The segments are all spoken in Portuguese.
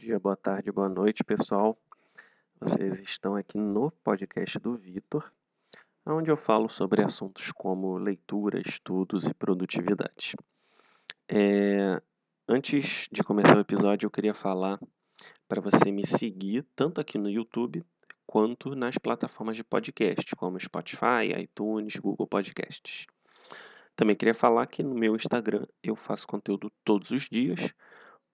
dia, boa tarde, boa noite, pessoal. Vocês estão aqui no podcast do Vitor, onde eu falo sobre assuntos como leitura, estudos e produtividade. É... Antes de começar o episódio, eu queria falar para você me seguir tanto aqui no YouTube quanto nas plataformas de podcast, como Spotify, iTunes, Google Podcasts. Também queria falar que no meu Instagram eu faço conteúdo todos os dias.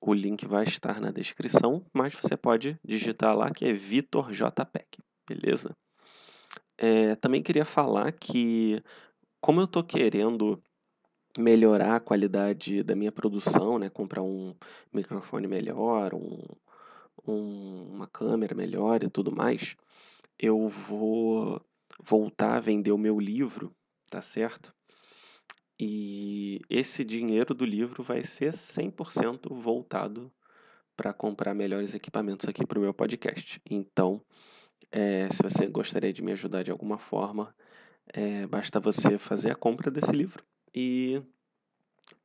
O link vai estar na descrição, mas você pode digitar lá que é Vitor JPEG, beleza? É, também queria falar que, como eu estou querendo melhorar a qualidade da minha produção, né, comprar um microfone melhor, um, um, uma câmera melhor e tudo mais, eu vou voltar a vender o meu livro, tá certo? E esse dinheiro do livro vai ser 100% voltado para comprar melhores equipamentos aqui para o meu podcast. Então, é, se você gostaria de me ajudar de alguma forma, é, basta você fazer a compra desse livro e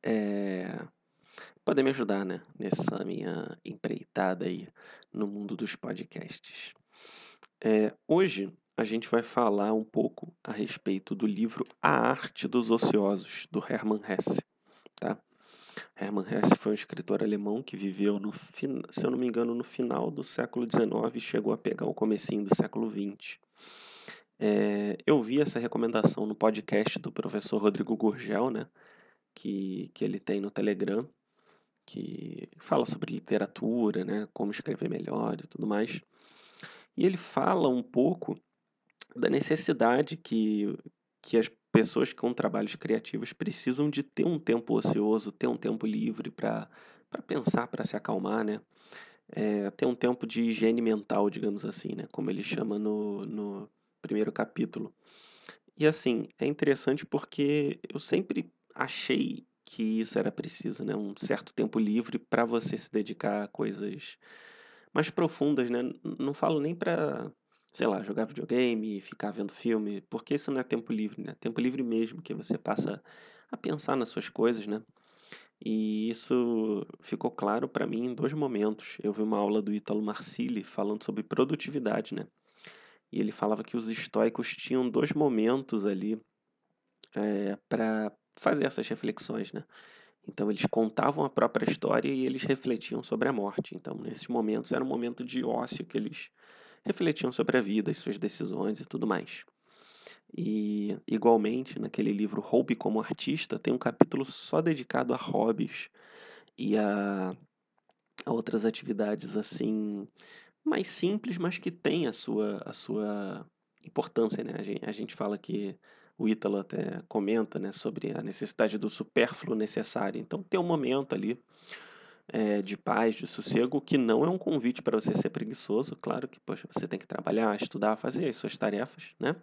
é, poder me ajudar né, nessa minha empreitada aí no mundo dos podcasts. Hoje a gente vai falar um pouco a respeito do livro A Arte dos Ociosos, do Hermann Hesse. Tá? Hermann Hesse foi um escritor alemão que viveu, no, se eu não me engano, no final do século XIX e chegou a pegar o comecinho do século XX. É, eu vi essa recomendação no podcast do professor Rodrigo Gurgel, né, que, que ele tem no Telegram, que fala sobre literatura, né, como escrever melhor e tudo mais. E ele fala um pouco da necessidade que, que as pessoas com trabalhos criativos precisam de ter um tempo ocioso, ter um tempo livre para pensar, para se acalmar, né? É, ter um tempo de higiene mental, digamos assim, né? Como ele chama no, no primeiro capítulo. E assim, é interessante porque eu sempre achei que isso era preciso, né? Um certo tempo livre para você se dedicar a coisas mais profundas, né? Não falo nem para sei lá, jogar videogame, ficar vendo filme, porque isso não é tempo livre, né? Tempo livre mesmo, que você passa a pensar nas suas coisas, né? E isso ficou claro para mim em dois momentos. Eu vi uma aula do Ítalo Marcilli falando sobre produtividade, né? E ele falava que os estoicos tinham dois momentos ali é, para fazer essas reflexões, né? Então eles contavam a própria história e eles refletiam sobre a morte. Então nesses momentos era um momento de ócio que eles refletiam sobre a vida, as suas decisões e tudo mais. E, igualmente, naquele livro Hobby como Artista, tem um capítulo só dedicado a hobbies e a, a outras atividades assim mais simples, mas que têm a sua, a sua importância. Né? A, gente, a gente fala que o Ítalo até comenta né, sobre a necessidade do supérfluo necessário. Então, tem um momento ali é, de paz, de sossego, que não é um convite para você ser preguiçoso. Claro que poxa, você tem que trabalhar, estudar, fazer as suas tarefas, né?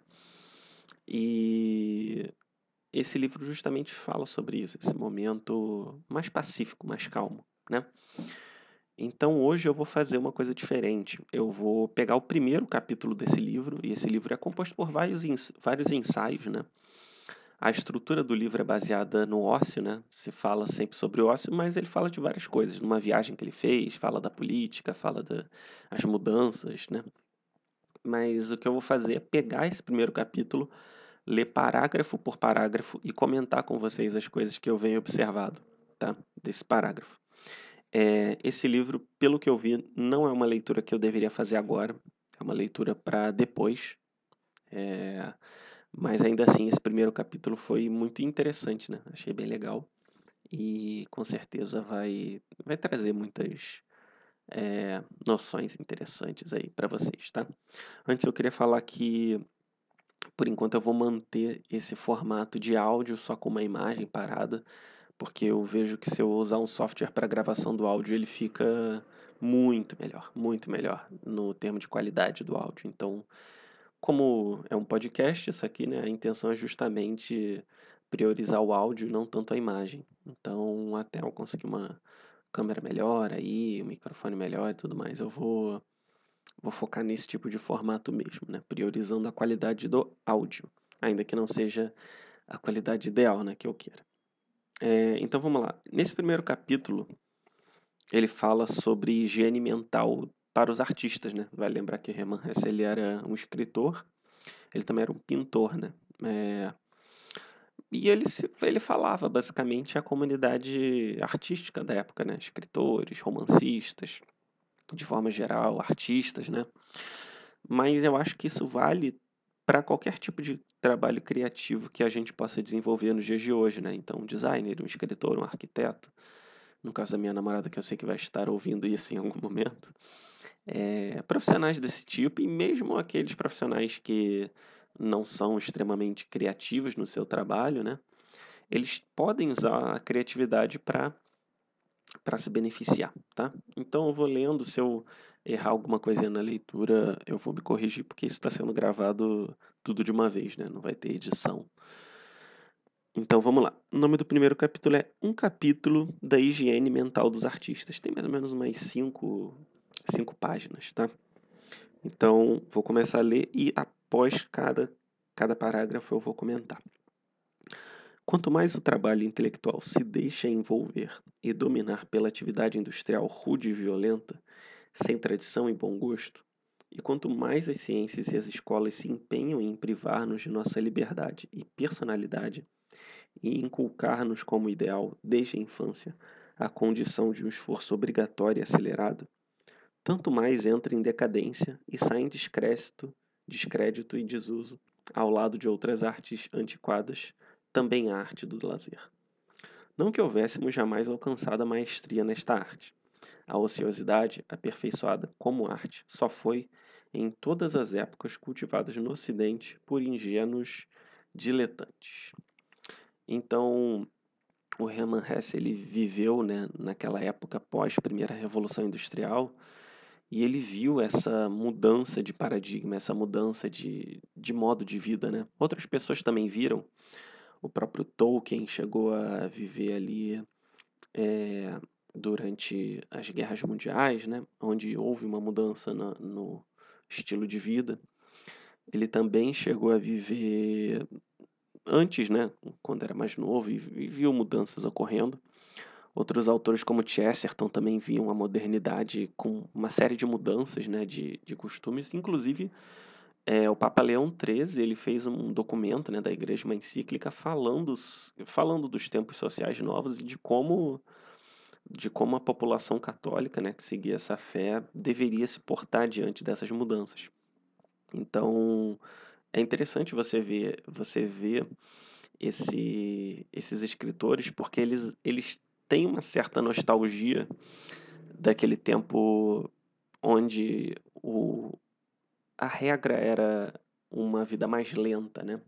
E esse livro justamente fala sobre isso, esse momento mais pacífico, mais calmo, né? Então hoje eu vou fazer uma coisa diferente. Eu vou pegar o primeiro capítulo desse livro, e esse livro é composto por vários, vários ensaios, né? A estrutura do livro é baseada no ócio, né? Se fala sempre sobre ócio, mas ele fala de várias coisas. Numa viagem que ele fez, fala da política, fala das mudanças, né? Mas o que eu vou fazer é pegar esse primeiro capítulo, ler parágrafo por parágrafo e comentar com vocês as coisas que eu venho observado, tá? Desse parágrafo. É, esse livro, pelo que eu vi, não é uma leitura que eu deveria fazer agora. É uma leitura para depois. É, mas ainda assim, esse primeiro capítulo foi muito interessante, né? Achei bem legal. E com certeza vai, vai trazer muitas é, noções interessantes aí para vocês, tá? Antes eu queria falar que, por enquanto, eu vou manter esse formato de áudio só com uma imagem parada, porque eu vejo que se eu usar um software para gravação do áudio, ele fica muito melhor, muito melhor no termo de qualidade do áudio. Então, como é um podcast, isso aqui, né, a intenção é justamente priorizar o áudio e não tanto a imagem. Então, até eu conseguir uma câmera melhor aí, um microfone melhor e tudo mais, eu vou, vou focar nesse tipo de formato mesmo, né, priorizando a qualidade do áudio, ainda que não seja a qualidade ideal, né, que eu queira. É, então vamos lá. Nesse primeiro capítulo, ele fala sobre higiene mental para os artistas, né? Vai lembrar que Hermann Hesse ele era um escritor, ele também era um pintor, né? É... E ele, se, ele falava basicamente a comunidade artística da época, né? Escritores, romancistas, de forma geral, artistas, né? Mas eu acho que isso vale para qualquer tipo de trabalho criativo que a gente possa desenvolver nos dias de hoje, né? Então, um designer, um escritor, um arquiteto, no caso da minha namorada, que eu sei que vai estar ouvindo isso em algum momento, é, profissionais desse tipo, e mesmo aqueles profissionais que não são extremamente criativos no seu trabalho, né? Eles podem usar a criatividade para para se beneficiar, tá? Então eu vou lendo, se eu errar alguma coisinha na leitura, eu vou me corrigir, porque isso está sendo gravado tudo de uma vez, né? Não vai ter edição. Então vamos lá. O nome do primeiro capítulo é Um Capítulo da Higiene Mental dos Artistas. Tem mais ou menos umas cinco, cinco páginas, tá? Então vou começar a ler e após cada, cada parágrafo eu vou comentar. Quanto mais o trabalho intelectual se deixa envolver e dominar pela atividade industrial rude e violenta, sem tradição e bom gosto, e quanto mais as ciências e as escolas se empenham em privar-nos de nossa liberdade e personalidade, e inculcar-nos como ideal, desde a infância, a condição de um esforço obrigatório e acelerado, tanto mais entra em decadência e sai em descrédito, descrédito e desuso, ao lado de outras artes antiquadas, também a arte do lazer. Não que houvéssemos jamais alcançado a maestria nesta arte. A ociosidade, aperfeiçoada como arte, só foi, em todas as épocas cultivadas no Ocidente por ingênuos diletantes. Então, o Hermann Hesse ele viveu né, naquela época pós primeira revolução industrial e ele viu essa mudança de paradigma, essa mudança de, de modo de vida. Né? Outras pessoas também viram. O próprio Tolkien chegou a viver ali é, durante as guerras mundiais, né? onde houve uma mudança na, no estilo de vida. Ele também chegou a viver antes, né, quando era mais novo e, e viu mudanças ocorrendo. Outros autores como Chesterton também viam a modernidade com uma série de mudanças né, de, de costumes. Inclusive, é, o Papa Leão XIII ele fez um documento né, da Igreja, uma encíclica, falando, falando dos tempos sociais novos e de como, de como a população católica né, que seguia essa fé deveria se portar diante dessas mudanças. Então, é interessante você ver, você ver esse, esses escritores, porque eles, eles têm uma certa nostalgia daquele tempo onde o, a regra era uma vida mais lenta, né?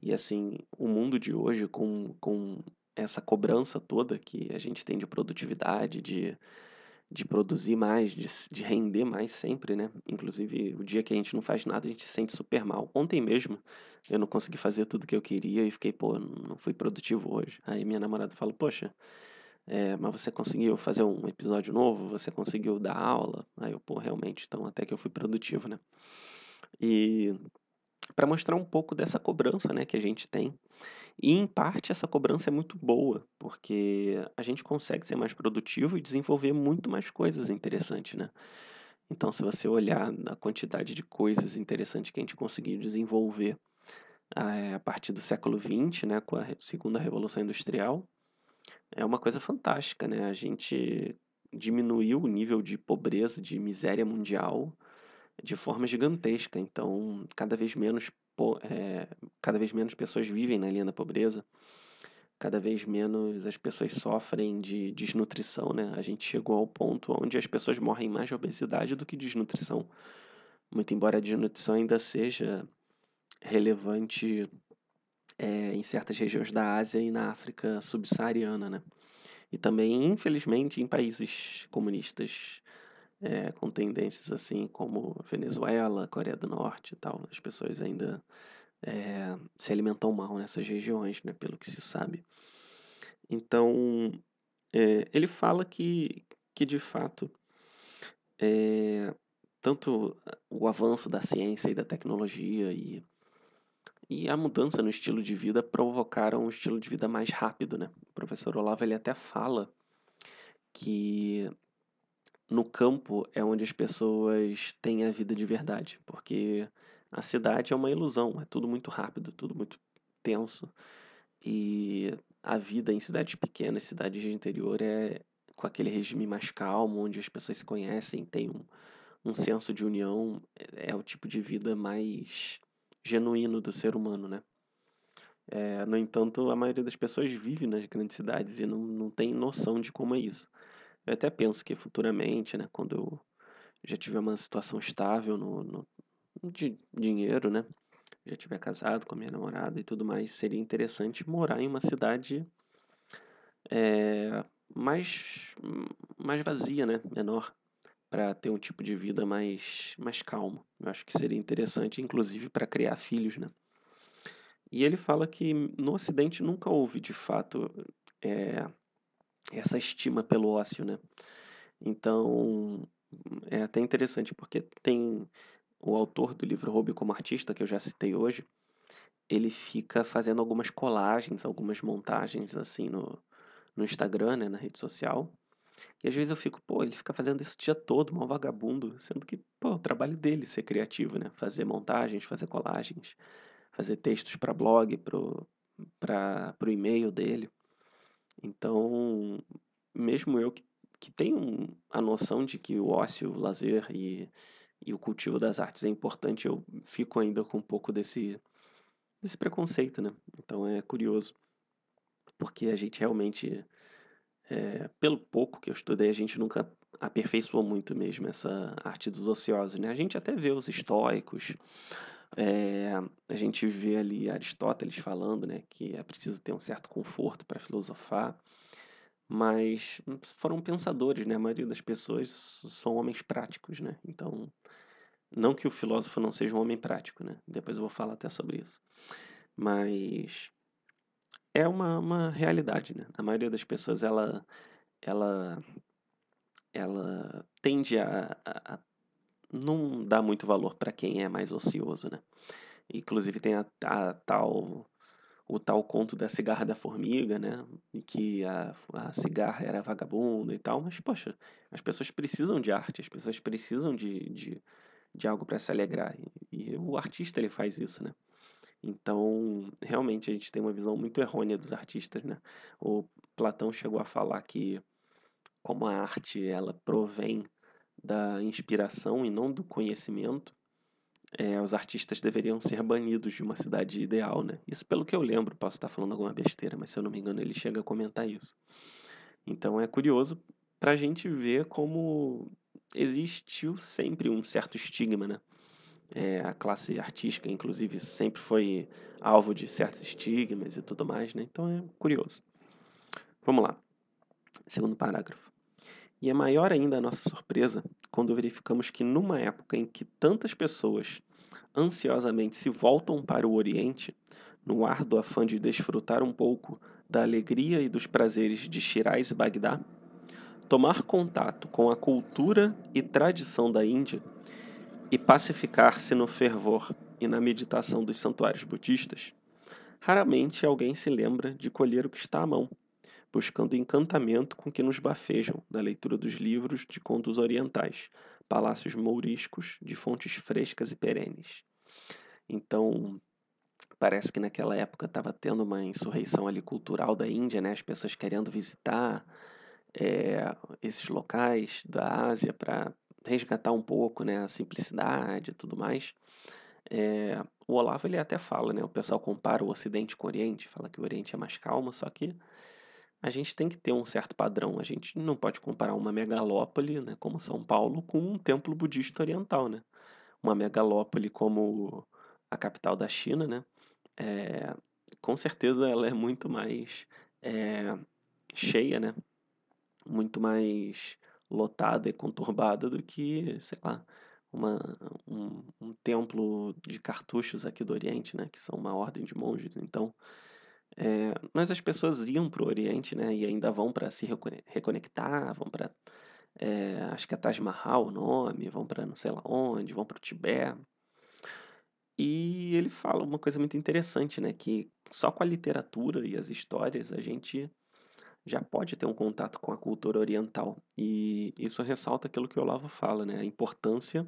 E assim, o mundo de hoje, com, com essa cobrança toda que a gente tem de produtividade, de de produzir mais, de, de render mais sempre, né? Inclusive, o dia que a gente não faz nada, a gente se sente super mal. Ontem mesmo, eu não consegui fazer tudo que eu queria e fiquei, pô, não fui produtivo hoje. Aí minha namorada fala, poxa, é, mas você conseguiu fazer um episódio novo? Você conseguiu dar aula? Aí eu, pô, realmente, então até que eu fui produtivo, né? E para mostrar um pouco dessa cobrança, né, que a gente tem e, em parte, essa cobrança é muito boa, porque a gente consegue ser mais produtivo e desenvolver muito mais coisas interessantes, né? Então, se você olhar a quantidade de coisas interessantes que a gente conseguiu desenvolver eh, a partir do século XX, né, com a segunda revolução industrial, é uma coisa fantástica, né? A gente diminuiu o nível de pobreza, de miséria mundial de forma gigantesca. Então, cada vez menos é, cada vez menos pessoas vivem na linha da pobreza, cada vez menos as pessoas sofrem de desnutrição, né? A gente chegou ao ponto onde as pessoas morrem mais de obesidade do que de desnutrição. Muito embora a desnutrição ainda seja relevante é, em certas regiões da Ásia e na África subsaariana, né? E também, infelizmente, em países comunistas é, com tendências assim como Venezuela, Coreia do Norte e tal. As pessoas ainda é, se alimentam mal nessas regiões, né, pelo que se sabe. Então, é, ele fala que, que de fato, tanto o avanço da ciência e da tecnologia e, e a mudança no estilo de vida provocaram um estilo de vida mais rápido, né? O professor Olavo ele até fala que no campo é onde as pessoas têm a vida de verdade, porque a cidade é uma ilusão, é tudo muito rápido, tudo muito tenso. E a vida em cidades pequenas, cidades de interior, é com aquele regime mais calmo, onde as pessoas se conhecem, têm um, um senso de união, é, é o tipo de vida mais genuíno do ser humano, né? É, no entanto, a maioria das pessoas vive nas grandes cidades e não, não tem noção de como é isso. Eu até penso que futuramente, né, quando eu já tiver uma situação estável no, no de dinheiro, né, já tiver casado com a minha namorada e tudo mais, seria interessante morar em uma cidade é, mais, mais vazia, né, menor, para ter um tipo de vida mais, mais calmo. Eu acho que seria interessante, inclusive, para criar filhos, né. E ele fala que no Ocidente nunca houve, de fato, é, essa estima pelo ócio, né? Então, é até interessante, porque tem o autor do livro Hobby como Artista, que eu já citei hoje, ele fica fazendo algumas colagens, algumas montagens, assim, no, no Instagram, né, na rede social. E às vezes eu fico, pô, ele fica fazendo isso o dia todo, mal vagabundo, sendo que, pô, o trabalho dele ser criativo, né? Fazer montagens, fazer colagens, fazer textos para blog, para o e-mail dele. Então, mesmo eu que, que tenho a noção de que o ócio, o lazer e, e o cultivo das artes é importante, eu fico ainda com um pouco desse, desse preconceito, né? Então é curioso, porque a gente realmente, é, pelo pouco que eu estudei, a gente nunca aperfeiçoou muito mesmo essa arte dos ociosos, né? A gente até vê os estoicos, é, a gente vê ali Aristóteles falando né, que é preciso ter um certo conforto para filosofar, mas foram pensadores, né? A maioria das pessoas são homens práticos, né? Então, não que o filósofo não seja um homem prático, né? Depois eu vou falar até sobre isso. Mas é uma, uma realidade, né? A maioria das pessoas, ela, ela, ela tende a, a, não dá muito valor para quem é mais ocioso, né? Inclusive tem a, a, tal o tal conto da cigarra da formiga, né? E que a, a cigarra era vagabunda e tal, mas poxa, as pessoas precisam de arte, as pessoas precisam de, de, de algo para se alegrar e, e o artista ele faz isso, né? Então, realmente a gente tem uma visão muito errônea dos artistas, né? O Platão chegou a falar que como a arte ela provém da inspiração e não do conhecimento, é, os artistas deveriam ser banidos de uma cidade ideal, né? Isso pelo que eu lembro, posso estar falando alguma besteira, mas se eu não me engano ele chega a comentar isso. Então é curioso para a gente ver como existiu sempre um certo estigma, né? É, a classe artística, inclusive, sempre foi alvo de certos estigmas e tudo mais, né? Então é curioso. Vamos lá. Segundo parágrafo. E é maior ainda a nossa surpresa quando verificamos que, numa época em que tantas pessoas ansiosamente se voltam para o Oriente, no árduo afã de desfrutar um pouco da alegria e dos prazeres de Shiraz e Bagdá, tomar contato com a cultura e tradição da Índia e pacificar-se no fervor e na meditação dos santuários budistas, raramente alguém se lembra de colher o que está à mão buscando encantamento com que nos bafejam na leitura dos livros de contos orientais, palácios mouriscos de fontes frescas e perenes. Então, parece que naquela época estava tendo uma insurreição ali cultural da Índia, né? As pessoas querendo visitar é, esses locais da Ásia para resgatar um pouco, né, a simplicidade e tudo mais. É, o Olavo ele até fala, né? O pessoal compara o Ocidente com o Oriente, fala que o Oriente é mais calmo, só que a gente tem que ter um certo padrão. A gente não pode comparar uma megalópole, né, como São Paulo, com um templo budista oriental, né? Uma megalópole como a capital da China, né? É, com certeza ela é muito mais é, cheia, né? Muito mais lotada e conturbada do que, sei lá, uma, um, um templo de cartuchos aqui do Oriente, né? Que são uma ordem de monges. Então, é, mas as pessoas iam para o Oriente, né? E ainda vão para se reconectar, vão para. É, acho que é Taj Mahal o nome, vão para não sei lá onde, vão para o Tibete. E ele fala uma coisa muito interessante, né? Que só com a literatura e as histórias a gente já pode ter um contato com a cultura oriental. E isso ressalta aquilo que o Olavo fala, né? A importância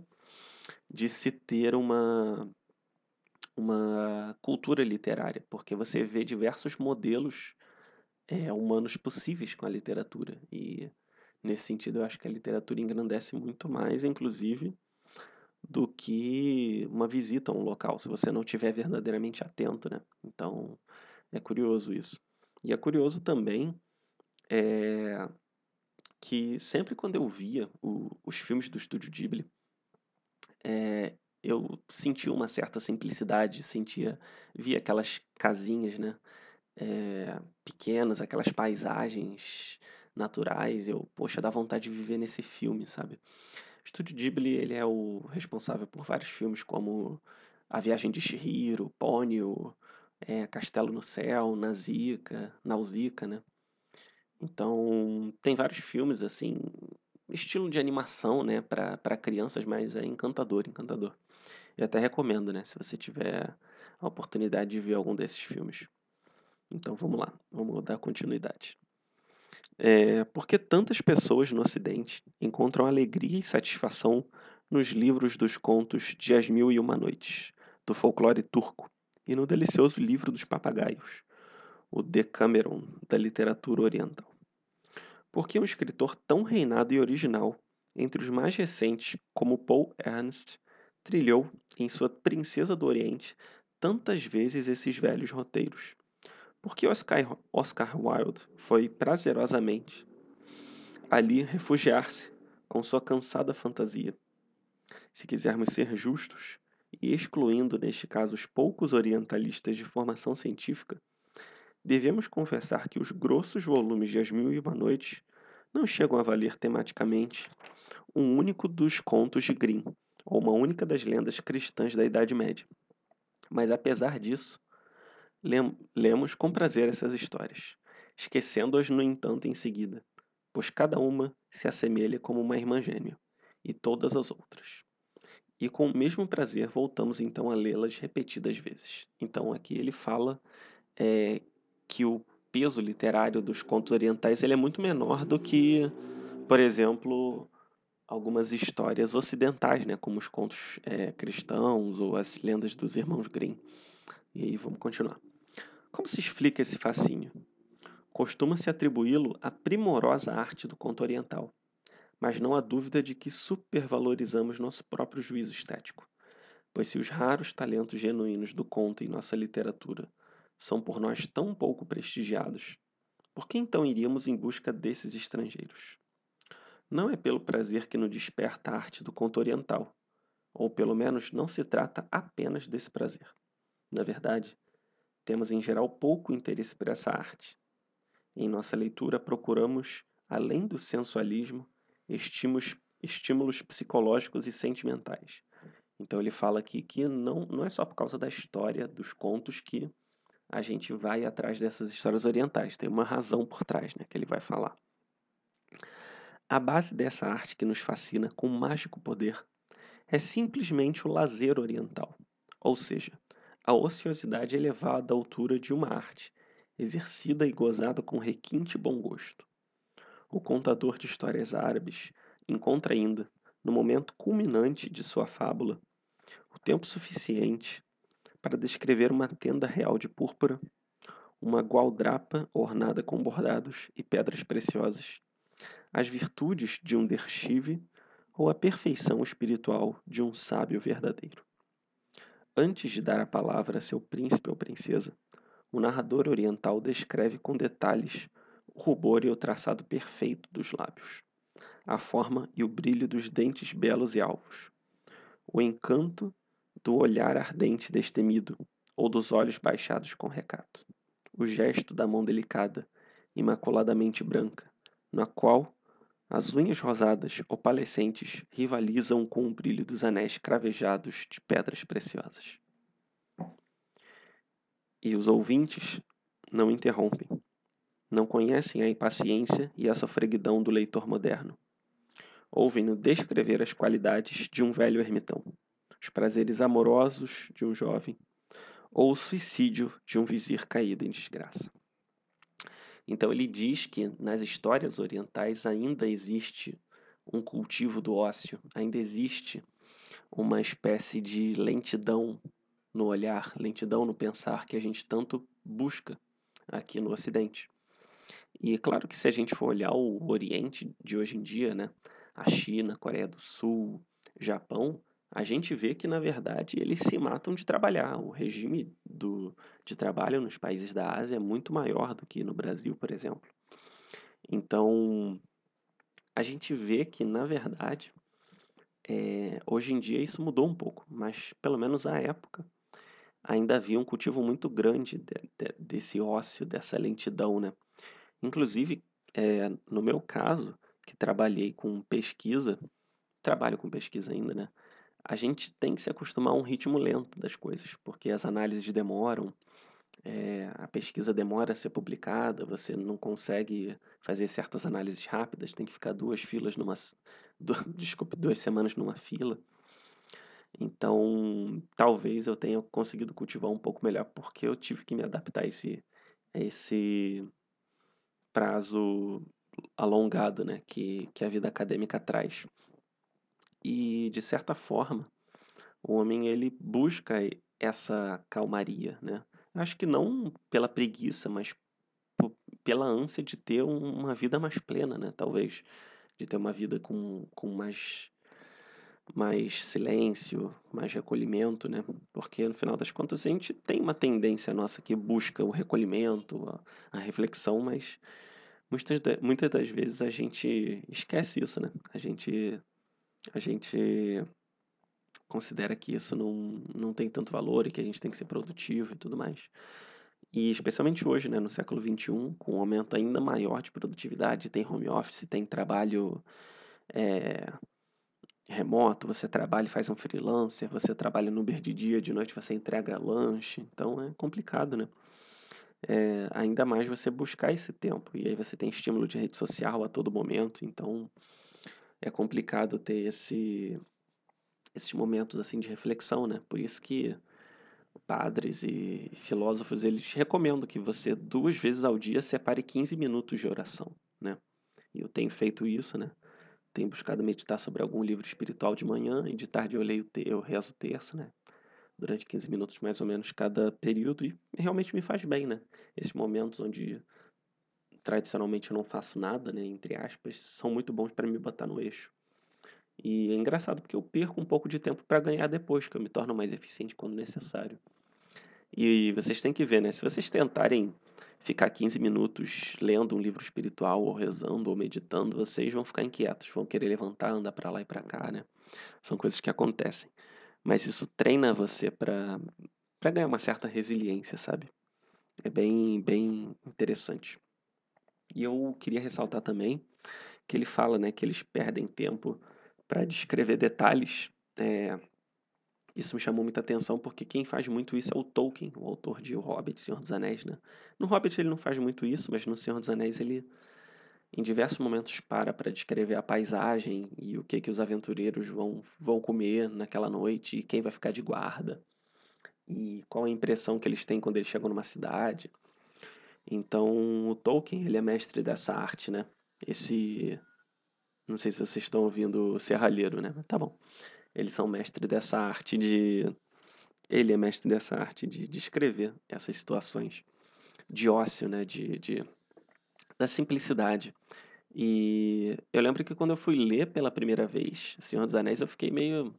de se ter uma, uma cultura literária, porque você vê diversos modelos é, humanos possíveis com a literatura. E nesse sentido, eu acho que a literatura engrandece muito mais, inclusive, do que uma visita a um local, se você não estiver verdadeiramente atento, né? Então, é curioso isso. E é curioso também é, que sempre quando eu via o, os filmes do Estúdio Ghibli, é, eu sentia uma certa simplicidade, sentia, via aquelas casinhas, né? É, pequenas, aquelas paisagens naturais, eu, poxa, dá vontade de viver nesse filme, sabe? O Estúdio Ghibli, ele é o responsável por vários filmes como A Viagem de Chihiro, Ponyo, é, Castelo no Céu, Nausicaa, Nausicaa, né? Então, tem vários filmes assim, estilo de animação, né, para crianças, mas é encantador, encantador. Eu até recomendo, né, se você tiver a oportunidade de ver algum desses filmes. Então, vamos lá, vamos dar continuidade. É, por que tantas pessoas no Ocidente encontram alegria e satisfação nos livros dos contos de As Mil e Uma Noites, do folclore turco, e no delicioso livro dos papagaios, o Decameron da literatura oriental. Por que um escritor tão reinado e original, entre os mais recentes, como Paul Ernst, trilhou, em sua Princesa do Oriente, tantas vezes esses velhos roteiros? Por que Oscar, Oscar Wilde foi prazerosamente ali refugiar-se com sua cansada fantasia? Se quisermos ser justos, e excluindo neste caso os poucos orientalistas de formação científica, devemos confessar que os grossos volumes de As Mil e Uma Noites não chegam a valer tematicamente um único dos contos de Grimm, ou uma única das lendas cristãs da Idade Média. Mas apesar disso, lemos com prazer essas histórias, esquecendo-as, no entanto, em seguida, pois cada uma se assemelha como uma irmã gêmea, e todas as outras. E com o mesmo prazer voltamos então a lê-las repetidas vezes. Então aqui ele fala é, que o peso literário dos contos orientais ele é muito menor do que, por exemplo, algumas histórias ocidentais, né, como os contos é, cristãos ou as lendas dos irmãos Grimm. E aí vamos continuar. Como se explica esse fascínio? Costuma-se atribuí-lo à primorosa arte do conto oriental, mas não há dúvida de que supervalorizamos nosso próprio juízo estético, pois se os raros talentos genuínos do conto em nossa literatura são por nós tão pouco prestigiados, por que então iríamos em busca desses estrangeiros? Não é pelo prazer que nos desperta a arte do conto oriental, ou pelo menos não se trata apenas desse prazer. Na verdade, temos em geral pouco interesse por essa arte. Em nossa leitura, procuramos, além do sensualismo, estímulos, estímulos psicológicos e sentimentais. Então ele fala aqui que não, não é só por causa da história dos contos que a gente vai atrás dessas histórias orientais. Tem uma razão por trás, né, que ele vai falar. A base dessa arte que nos fascina com mágico poder é simplesmente o lazer oriental, ou seja, a ociosidade elevada à altura de uma arte, exercida e gozada com requinte e bom gosto. O contador de histórias árabes encontra ainda, no momento culminante de sua fábula, o tempo suficiente para descrever uma tenda real de púrpura, uma gualdrapa ornada com bordados e pedras preciosas, as virtudes de um derchive ou a perfeição espiritual de um sábio verdadeiro. Antes de dar a palavra a seu príncipe ou princesa, o narrador oriental descreve com detalhes o rubor e o traçado perfeito dos lábios, a forma e o brilho dos dentes belos e alvos, o encanto do olhar ardente destemido, ou dos olhos baixados com recato. O gesto da mão delicada, imaculadamente branca, na qual as unhas rosadas opalescentes rivalizam com o brilho dos anéis cravejados de pedras preciosas. E os ouvintes não interrompem. Não conhecem a impaciência e a sofreguidão do leitor moderno. Ouvem-no descrever as qualidades de um velho ermitão os prazeres amorosos de um jovem ou o suicídio de um vizir caído em desgraça. Então ele diz que nas histórias orientais ainda existe um cultivo do ócio, ainda existe uma espécie de lentidão no olhar, lentidão no pensar que a gente tanto busca aqui no Ocidente. E claro que se a gente for olhar o Oriente de hoje em dia, né, a China, Coreia do Sul, Japão, a gente vê que, na verdade, eles se matam de trabalhar. O regime do, de trabalho nos países da Ásia é muito maior do que no Brasil, por exemplo. Então, a gente vê que, na verdade, é, hoje em dia isso mudou um pouco, mas pelo menos à época ainda havia um cultivo muito grande de, de, desse ócio, dessa lentidão, né? Inclusive, é, no meu caso, que trabalhei com pesquisa, trabalho com pesquisa ainda, né? A gente tem que se acostumar a um ritmo lento das coisas, porque as análises demoram, é, a pesquisa demora a ser publicada, você não consegue fazer certas análises rápidas, tem que ficar duas filas numa. Du, desculpe, duas semanas numa fila. Então, talvez eu tenha conseguido cultivar um pouco melhor, porque eu tive que me adaptar a esse, a esse prazo alongado né, que, que a vida acadêmica traz. E, de certa forma, o homem ele busca essa calmaria, né? Acho que não pela preguiça, mas pela ânsia de ter uma vida mais plena, né? Talvez de ter uma vida com, com mais mais silêncio, mais recolhimento, né? Porque no final das contas a gente tem uma tendência nossa que busca o recolhimento, a, a reflexão, mas muitas, muitas das vezes a gente esquece isso, né? A gente a gente considera que isso não, não tem tanto valor e que a gente tem que ser produtivo e tudo mais. E especialmente hoje, né, no século XXI, com um aumento ainda maior de produtividade, tem home office, tem trabalho é, remoto, você trabalha e faz um freelancer, você trabalha no Uber de dia, de noite você entrega lanche, então é complicado, né? É, ainda mais você buscar esse tempo, e aí você tem estímulo de rede social a todo momento, então é complicado ter esse, esses momentos assim de reflexão, né? Por isso que padres e filósofos eles recomendam que você duas vezes ao dia separe 15 minutos de oração, né? E eu tenho feito isso, né? Tenho buscado meditar sobre algum livro espiritual de manhã e de tarde eu leio, eu rezo o terço, né? Durante 15 minutos mais ou menos cada período e realmente me faz bem, né? Esses momentos onde tradicionalmente eu não faço nada, né, entre aspas, são muito bons para me botar no eixo. E é engraçado porque eu perco um pouco de tempo para ganhar depois, que eu me torno mais eficiente quando necessário. E vocês têm que ver, né? Se vocês tentarem ficar 15 minutos lendo um livro espiritual, ou rezando, ou meditando, vocês vão ficar inquietos, vão querer levantar, andar para lá e para cá, né? São coisas que acontecem. Mas isso treina você para ganhar uma certa resiliência, sabe? É bem bem interessante. E eu queria ressaltar também que ele fala né, que eles perdem tempo para descrever detalhes. É, isso me chamou muita atenção porque quem faz muito isso é o Tolkien, o autor de O Hobbit, Senhor dos Anéis. Né? No Hobbit ele não faz muito isso, mas no Senhor dos Anéis ele em diversos momentos para para descrever a paisagem e o que que os aventureiros vão, vão comer naquela noite e quem vai ficar de guarda e qual a impressão que eles têm quando eles chegam numa cidade. Então, o Tolkien, ele é mestre dessa arte, né? Esse... Não sei se vocês estão ouvindo o serralheiro, né? tá bom. Eles são mestres dessa arte de... Ele é mestre dessa arte de descrever essas situações de ócio, né? De, de... Da simplicidade. E eu lembro que quando eu fui ler pela primeira vez Senhor dos Anéis, eu fiquei meio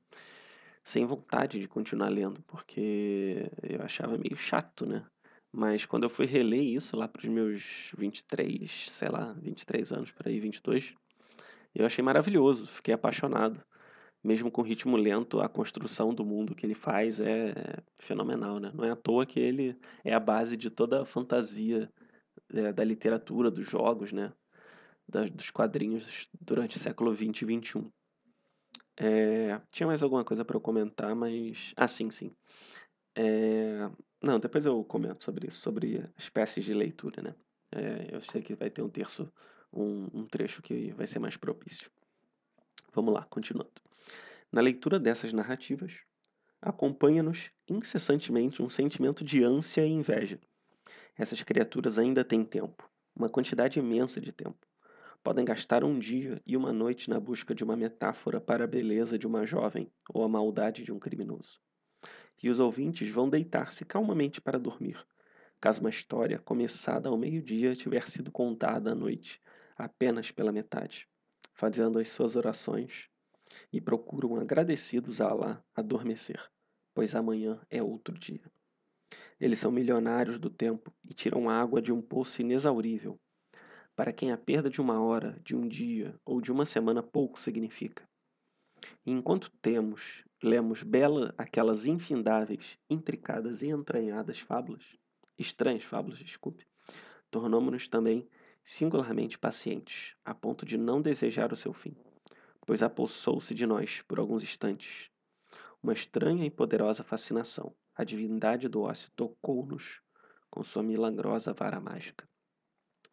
sem vontade de continuar lendo, porque eu achava meio chato, né? Mas quando eu fui reler isso lá para os meus 23, sei lá, 23 anos, por aí, 22, eu achei maravilhoso, fiquei apaixonado. Mesmo com ritmo lento, a construção do mundo que ele faz é fenomenal, né? Não é à toa que ele é a base de toda a fantasia é, da literatura, dos jogos, né? Da, dos quadrinhos durante o século 20 e 21. É, tinha mais alguma coisa para eu comentar, mas. Ah, sim, sim. É, não, depois eu comento sobre isso, sobre espécies de leitura, né? É, eu sei que vai ter um terço, um, um trecho que vai ser mais propício. Vamos lá, continuando. Na leitura dessas narrativas, acompanha-nos incessantemente um sentimento de ânsia e inveja. Essas criaturas ainda têm tempo. uma quantidade imensa de tempo. Podem gastar um dia e uma noite na busca de uma metáfora para a beleza de uma jovem ou a maldade de um criminoso. E os ouvintes vão deitar-se calmamente para dormir, caso uma história começada ao meio-dia tiver sido contada à noite, apenas pela metade, fazendo as suas orações e procuram agradecidos a Allah adormecer, pois amanhã é outro dia. Eles são milionários do tempo e tiram água de um poço inexaurível para quem a perda de uma hora, de um dia ou de uma semana pouco significa. E enquanto temos, lemos bela aquelas infindáveis, intricadas e entranhadas fábulas, estranhas fábulas, desculpe, tornamos-nos também singularmente pacientes, a ponto de não desejar o seu fim, pois apossou-se de nós por alguns instantes. Uma estranha e poderosa fascinação, a divindade do ócio tocou-nos com sua milagrosa vara mágica.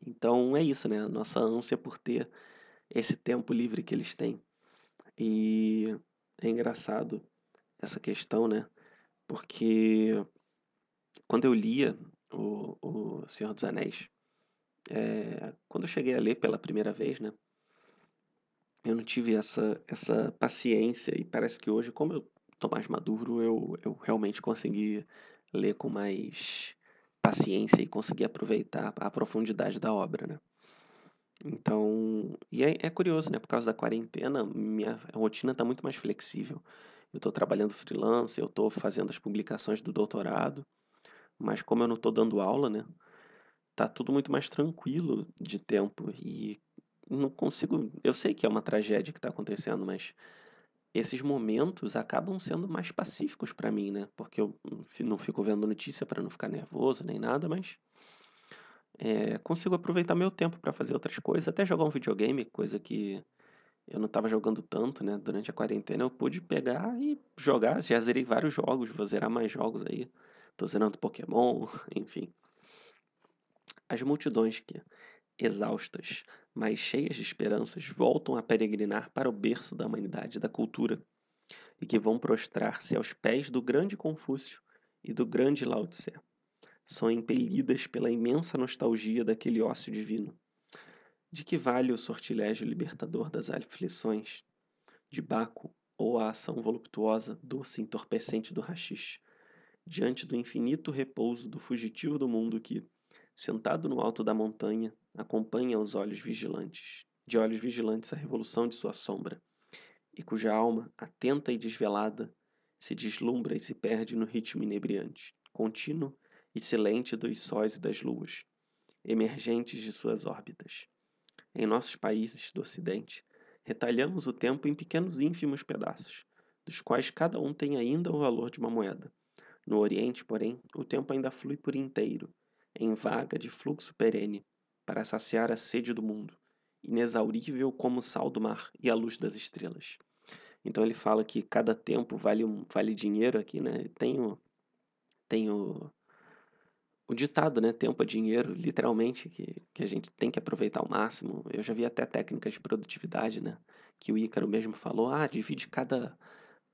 Então é isso, né? Nossa ânsia por ter esse tempo livre que eles têm. E é engraçado essa questão, né? Porque quando eu lia o, o Senhor dos Anéis, é, quando eu cheguei a ler pela primeira vez, né? Eu não tive essa, essa paciência e parece que hoje, como eu tô mais maduro, eu, eu realmente consegui ler com mais paciência e conseguir aproveitar a profundidade da obra, né? Então, e é, é curioso, né? Por causa da quarentena, minha rotina está muito mais flexível. Eu estou trabalhando freelance, eu estou fazendo as publicações do doutorado, mas como eu não estou dando aula, né? Tá tudo muito mais tranquilo de tempo e não consigo. Eu sei que é uma tragédia que está acontecendo, mas esses momentos acabam sendo mais pacíficos para mim, né? Porque eu não fico vendo notícia para não ficar nervoso nem nada, mas é, consigo aproveitar meu tempo para fazer outras coisas, até jogar um videogame, coisa que eu não estava jogando tanto, né? Durante a quarentena eu pude pegar e jogar. Já zerei vários jogos, vou zerar mais jogos aí. Tô zerando Pokémon, enfim. As multidões que exaustas, mas cheias de esperanças, voltam a peregrinar para o berço da humanidade e da cultura, e que vão prostrar-se aos pés do grande Confúcio e do grande Lao Tse. São impelidas pela imensa nostalgia daquele ócio divino. De que vale o sortilégio libertador das aflições? De Baco ou a ação voluptuosa, doce e entorpecente do rachixe, diante do infinito repouso do fugitivo do mundo que, sentado no alto da montanha, acompanha os olhos vigilantes, de olhos vigilantes a revolução de sua sombra, e cuja alma, atenta e desvelada, se deslumbra e se perde no ritmo inebriante, contínuo e silente dos sóis e das luas, emergentes de suas órbitas. Em nossos países do Ocidente, retalhamos o tempo em pequenos ínfimos pedaços, dos quais cada um tem ainda o valor de uma moeda. No Oriente, porém, o tempo ainda flui por inteiro, em vaga de fluxo perene, para saciar a sede do mundo, inexaurível como o sal do mar e a luz das estrelas. Então ele fala que cada tempo vale, vale dinheiro aqui, né? Tem o, tem o, o ditado, né? Tempo é dinheiro, literalmente, que, que a gente tem que aproveitar ao máximo. Eu já vi até técnicas de produtividade, né? Que o Ícaro mesmo falou, ah, divide cada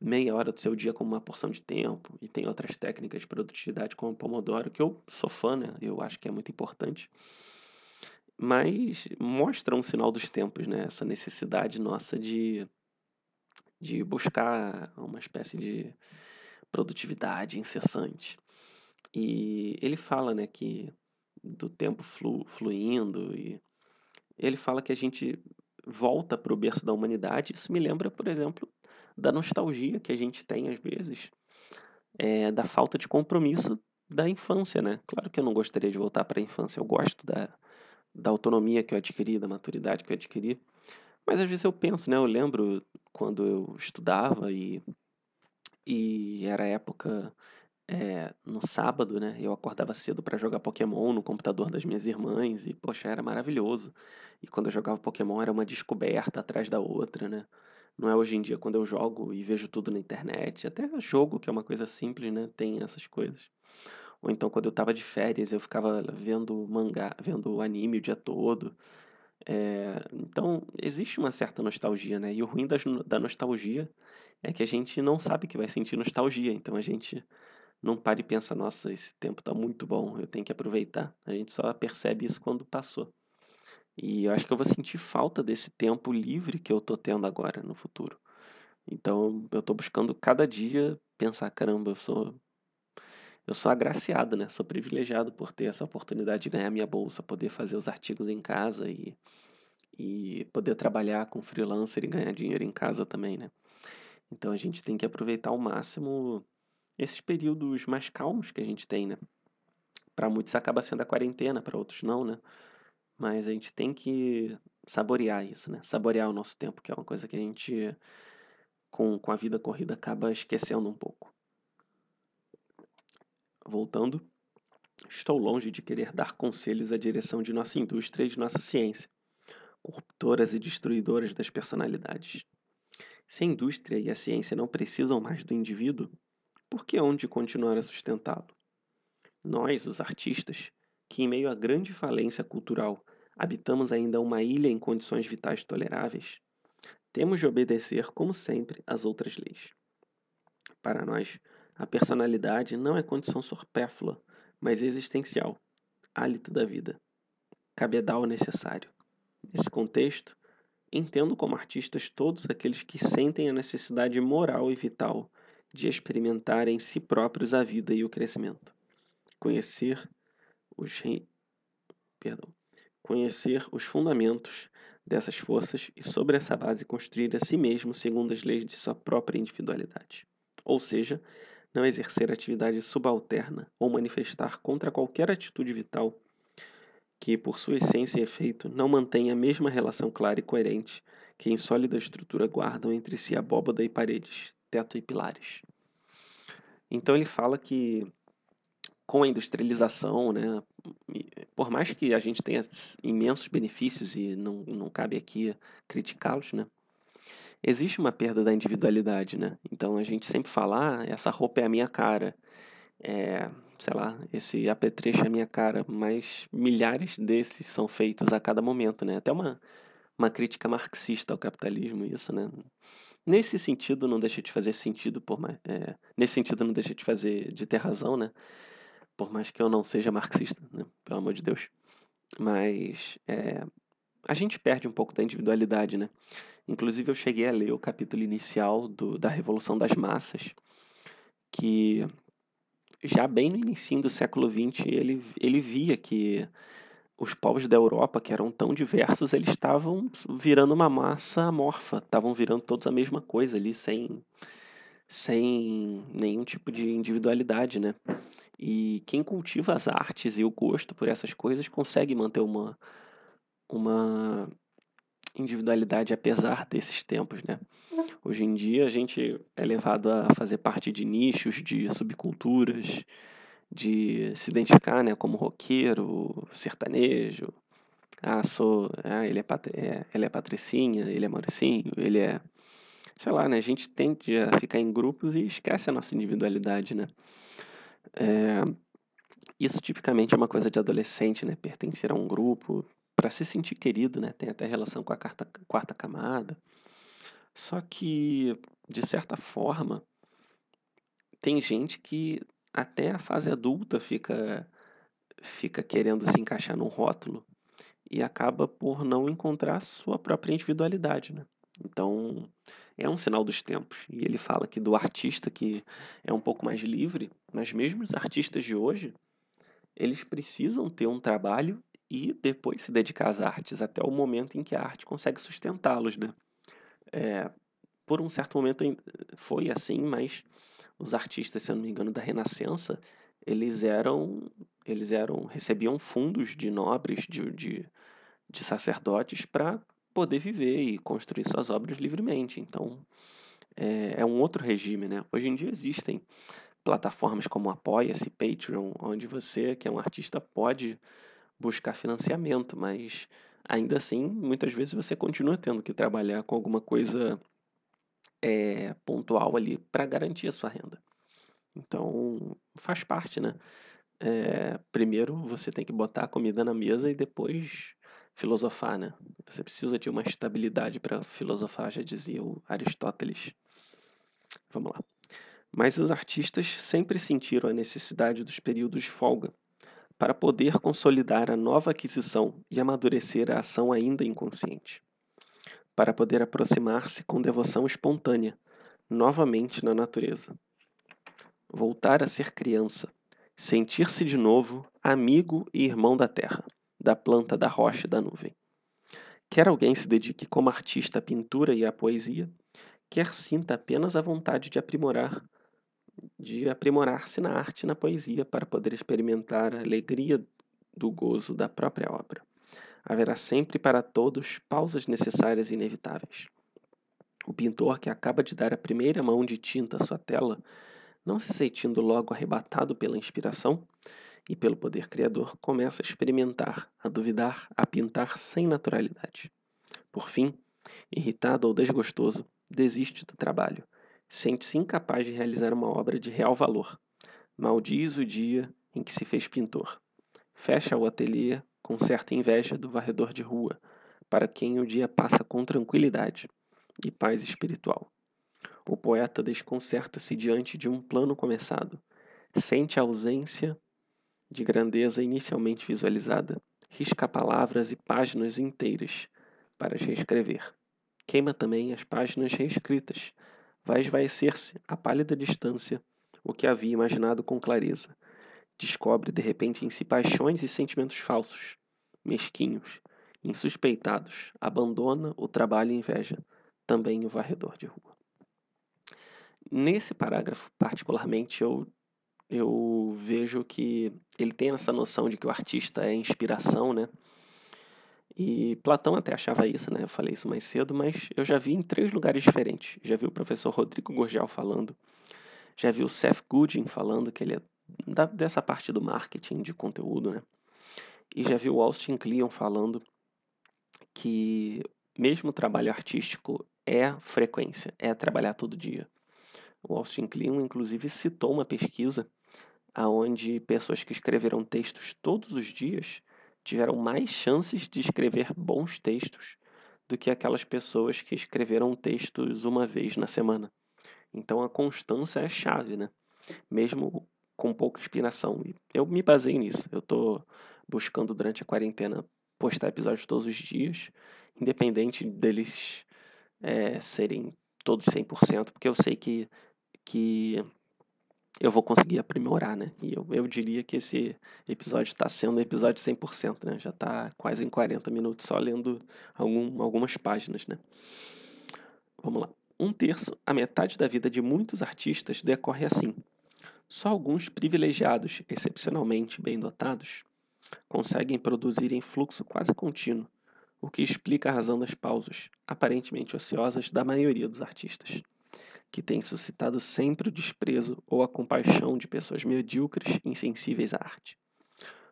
meia hora do seu dia como uma porção de tempo, e tem outras técnicas de produtividade como o Pomodoro, que eu sou fã, né? Eu acho que é muito importante. Mas mostra um sinal dos tempos, né? Essa necessidade nossa de, de buscar uma espécie de produtividade incessante. E ele fala, né, que do tempo flu, fluindo e ele fala que a gente volta para o berço da humanidade. Isso me lembra, por exemplo, da nostalgia que a gente tem às vezes, é, da falta de compromisso da infância, né? Claro que eu não gostaria de voltar para a infância, eu gosto da, da autonomia que eu adquiri, da maturidade que eu adquiri, mas às vezes eu penso, né? Eu lembro quando eu estudava e, e era época é, no sábado, né? Eu acordava cedo para jogar Pokémon no computador das minhas irmãs e, poxa, era maravilhoso. E quando eu jogava Pokémon era uma descoberta atrás da outra, né? Não é hoje em dia quando eu jogo e vejo tudo na internet. Até jogo, que é uma coisa simples, né? Tem essas coisas. Ou então quando eu tava de férias, eu ficava vendo mangá, vendo anime o dia todo. É, então, existe uma certa nostalgia, né? E o ruim das, da nostalgia é que a gente não sabe que vai sentir nostalgia. Então a gente não para e pensa, nossa, esse tempo está muito bom, eu tenho que aproveitar. A gente só percebe isso quando passou. E eu acho que eu vou sentir falta desse tempo livre que eu tô tendo agora no futuro. Então eu tô buscando cada dia pensar, caramba, eu sou eu sou agraciado, né? Sou privilegiado por ter essa oportunidade de ganhar minha bolsa, poder fazer os artigos em casa e, e poder trabalhar com freelancer e ganhar dinheiro em casa também, né? Então a gente tem que aproveitar ao máximo esses períodos mais calmos que a gente tem, né? Para muitos acaba sendo a quarentena, para outros não, né? Mas a gente tem que saborear isso, né? Saborear o nosso tempo, que é uma coisa que a gente, com, com a vida corrida, acaba esquecendo um pouco. Voltando, estou longe de querer dar conselhos à direção de nossa indústria e de nossa ciência, corruptoras e destruidoras das personalidades. Se a indústria e a ciência não precisam mais do indivíduo, por que onde continuar a sustentá-lo? Nós, os artistas, que em meio à grande falência cultural habitamos ainda uma ilha em condições vitais toleráveis, temos de obedecer, como sempre, às outras leis. Para nós, a personalidade não é condição supérflua, mas existencial, hálito da vida, cabedal necessário. Nesse contexto, entendo como artistas todos aqueles que sentem a necessidade moral e vital de experimentar em si próprios a vida e o crescimento. Conhecer os perdão, conhecer os fundamentos dessas forças e sobre essa base construir a si mesmo segundo as leis de sua própria individualidade. Ou seja, não exercer atividade subalterna ou manifestar contra qualquer atitude vital que, por sua essência e efeito, não mantenha a mesma relação clara e coerente que em sólida estrutura guardam entre si abóbada e paredes, teto e pilares. Então ele fala que com a industrialização, né, por mais que a gente tenha imensos benefícios e não, não cabe aqui criticá-los, né, existe uma perda da individualidade, né? Então a gente sempre fala, ah, essa roupa é a minha cara, é, sei lá, esse apetrecho é a minha cara, mas milhares desses são feitos a cada momento, né? Até uma, uma crítica marxista ao capitalismo, isso, né? Nesse sentido não deixa de fazer sentido, por mais, é, nesse sentido não deixa de fazer, de ter razão, né? Por mais que eu não seja marxista, né? Pelo amor de Deus. Mas é, a gente perde um pouco da individualidade, né? Inclusive, eu cheguei a ler o capítulo inicial do, da Revolução das Massas, que já bem no início do século XX ele, ele via que os povos da Europa, que eram tão diversos, eles estavam virando uma massa amorfa, estavam virando todos a mesma coisa ali, sem, sem nenhum tipo de individualidade, né? E quem cultiva as artes e o gosto por essas coisas consegue manter uma, uma individualidade apesar desses tempos, né? Hoje em dia a gente é levado a fazer parte de nichos, de subculturas, de se identificar, né, como roqueiro, sertanejo. Ah, sou, ah, ele é, é, ele é patricinha, ele é mauricinho, ele é, sei lá, né? A gente tende a ficar em grupos e esquece a nossa individualidade, né? É, isso tipicamente é uma coisa de adolescente, né? Pertencer a um grupo, para se sentir querido, né? Tem até relação com a quarta camada. Só que, de certa forma, tem gente que até a fase adulta fica, fica querendo se encaixar num rótulo e acaba por não encontrar sua própria individualidade, né? Então, é um sinal dos tempos. E ele fala que do artista que é um pouco mais livre, mas mesmo os artistas de hoje, eles precisam ter um trabalho e depois se dedicar às artes até o momento em que a arte consegue sustentá-los, né? É, por um certo momento foi assim, mas os artistas, se eu não me engano, da Renascença, eles eram, eles eram, recebiam fundos de nobres, de, de, de sacerdotes para poder viver e construir suas obras livremente. Então, é, é um outro regime, né? Hoje em dia existem plataformas como Apoia-se, Patreon, onde você, que é um artista, pode buscar financiamento, mas ainda assim, muitas vezes você continua tendo que trabalhar com alguma coisa é, pontual ali para garantir a sua renda. Então, faz parte, né? É, primeiro você tem que botar a comida na mesa e depois filosofar, né? Você precisa de uma estabilidade para filosofar, já dizia o Aristóteles. Vamos lá. Mas os artistas sempre sentiram a necessidade dos períodos de folga para poder consolidar a nova aquisição e amadurecer a ação ainda inconsciente, para poder aproximar-se com devoção espontânea, novamente na natureza. Voltar a ser criança, sentir-se de novo amigo e irmão da terra, da planta, da rocha e da nuvem. Quer alguém se dedique como artista à pintura e à poesia, quer sinta apenas a vontade de aprimorar de aprimorar-se na arte e na poesia para poder experimentar a alegria do gozo da própria obra. Haverá sempre para todos pausas necessárias e inevitáveis. O pintor que acaba de dar a primeira mão de tinta à sua tela, não se sentindo logo arrebatado pela inspiração e pelo poder criador, começa a experimentar, a duvidar, a pintar sem naturalidade. Por fim, irritado ou desgostoso, desiste do trabalho sente-se incapaz de realizar uma obra de real valor. Maldiz o dia em que se fez pintor. Fecha o ateliê com certa inveja do varredor de rua, para quem o dia passa com tranquilidade e paz espiritual. O poeta desconcerta-se diante de um plano começado, sente a ausência de grandeza inicialmente visualizada, risca palavras e páginas inteiras para as reescrever. Queima também as páginas reescritas, vai esvaecer-se a pálida distância o que havia imaginado com clareza. Descobre de repente em si paixões e sentimentos falsos, mesquinhos, insuspeitados, abandona o trabalho e inveja, também o varredor de rua. Nesse parágrafo, particularmente, eu, eu vejo que ele tem essa noção de que o artista é inspiração, né? E Platão até achava isso, né? Eu falei isso mais cedo, mas eu já vi em três lugares diferentes. Já vi o professor Rodrigo Gorgial falando, já vi o Seth Godin falando que ele é da, dessa parte do marketing de conteúdo, né? E já vi o Austin Kleon falando que mesmo trabalho artístico é frequência, é trabalhar todo dia. O Austin Kleon, inclusive, citou uma pesquisa aonde pessoas que escreveram textos todos os dias tiveram mais chances de escrever bons textos do que aquelas pessoas que escreveram textos uma vez na semana. Então a constância é a chave, né? Mesmo com pouca inspiração. Eu me baseio nisso. Eu estou buscando durante a quarentena postar episódios todos os dias, independente deles é, serem todos 100%, porque eu sei que, que eu vou conseguir aprimorar, né? E eu, eu diria que esse episódio está sendo episódio 100%, né? Já está quase em 40 minutos só lendo algum, algumas páginas, né? Vamos lá. Um terço, a metade da vida de muitos artistas decorre assim. Só alguns privilegiados, excepcionalmente bem dotados, conseguem produzir em fluxo quase contínuo, o que explica a razão das pausas, aparentemente ociosas, da maioria dos artistas que tem suscitado sempre o desprezo ou a compaixão de pessoas medíocres insensíveis à arte.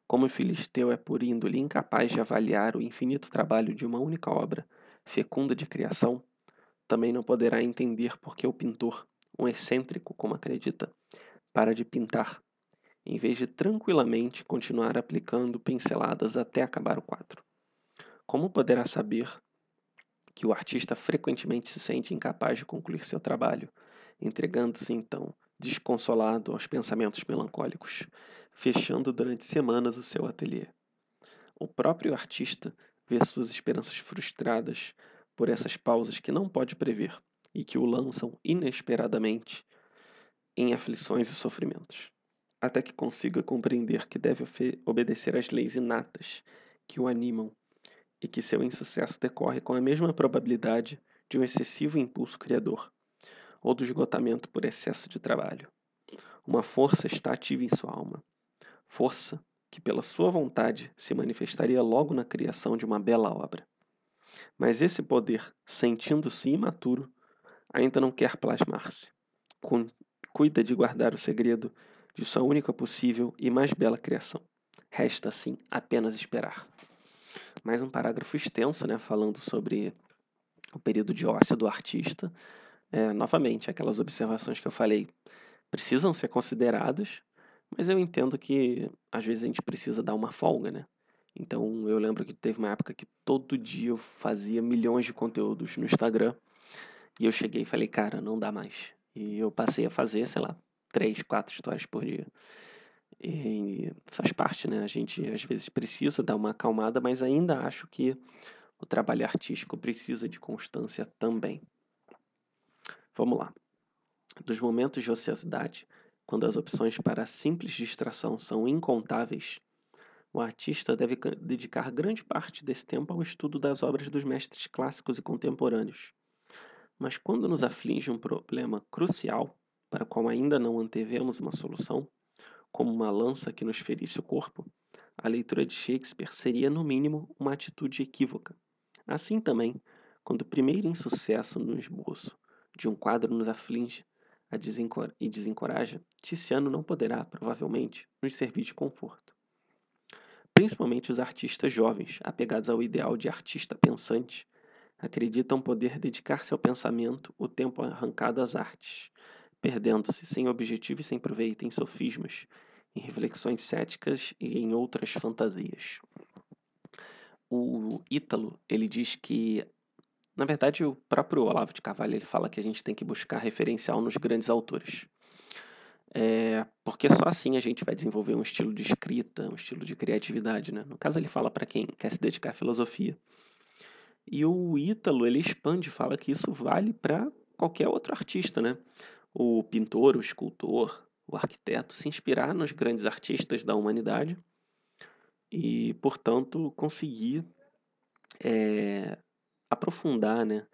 Como o filisteu é por índole incapaz de avaliar o infinito trabalho de uma única obra, fecunda de criação, também não poderá entender por que o pintor, um excêntrico como acredita, para de pintar, em vez de tranquilamente continuar aplicando pinceladas até acabar o quadro. Como poderá saber que o artista frequentemente se sente incapaz de concluir seu trabalho, entregando-se então desconsolado aos pensamentos melancólicos, fechando durante semanas o seu ateliê. O próprio artista vê suas esperanças frustradas por essas pausas que não pode prever e que o lançam inesperadamente em aflições e sofrimentos, até que consiga compreender que deve obedecer às leis inatas que o animam e que seu insucesso decorre com a mesma probabilidade de um excessivo impulso criador ou do esgotamento por excesso de trabalho. Uma força está ativa em sua alma, força que, pela sua vontade, se manifestaria logo na criação de uma bela obra. Mas esse poder, sentindo-se imaturo, ainda não quer plasmar-se. Cuida de guardar o segredo de sua única possível e mais bela criação. Resta, assim, apenas esperar mais um parágrafo extenso, né, falando sobre o período de ócio do artista. É, novamente, aquelas observações que eu falei precisam ser consideradas, mas eu entendo que às vezes a gente precisa dar uma folga, né? Então eu lembro que teve uma época que todo dia eu fazia milhões de conteúdos no Instagram e eu cheguei e falei, cara, não dá mais. E eu passei a fazer, sei lá, três, quatro histórias por dia. E faz parte, né? A gente às vezes precisa dar uma acalmada, mas ainda acho que o trabalho artístico precisa de constância também. Vamos lá. Dos momentos de ociosidade, quando as opções para simples distração são incontáveis, o artista deve dedicar grande parte desse tempo ao estudo das obras dos mestres clássicos e contemporâneos. Mas quando nos aflige um problema crucial, para o qual ainda não antevemos uma solução, como uma lança que nos ferisse o corpo, a leitura de Shakespeare seria, no mínimo, uma atitude equívoca. Assim também, quando o primeiro insucesso no esboço de um quadro nos aflige e desencoraja, Tiziano não poderá, provavelmente, nos servir de conforto. Principalmente os artistas jovens, apegados ao ideal de artista pensante, acreditam poder dedicar-se ao pensamento o tempo arrancado às artes, perdendo-se sem objetivo e sem proveito em sofismas, em reflexões céticas e em outras fantasias. O Ítalo, ele diz que, na verdade, o próprio Olavo de Carvalho ele fala que a gente tem que buscar referencial nos grandes autores. É, porque só assim a gente vai desenvolver um estilo de escrita, um estilo de criatividade. Né? No caso, ele fala para quem quer se dedicar à filosofia. E o Ítalo, ele expande, fala que isso vale para qualquer outro artista, né? O pintor, o escultor, o arquiteto, se inspirar nos grandes artistas da humanidade e, portanto, conseguir é, aprofundar né,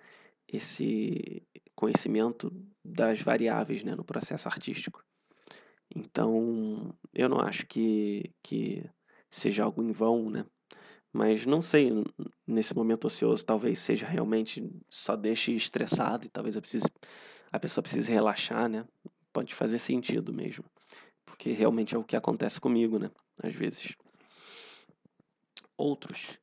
esse conhecimento das variáveis né, no processo artístico. Então, eu não acho que, que seja algo em vão, né? Mas não sei, nesse momento ocioso, talvez seja realmente só deixe estressado e talvez precise, a pessoa precise relaxar, né? Pode fazer sentido mesmo. Porque realmente é o que acontece comigo, né? Às vezes. Outros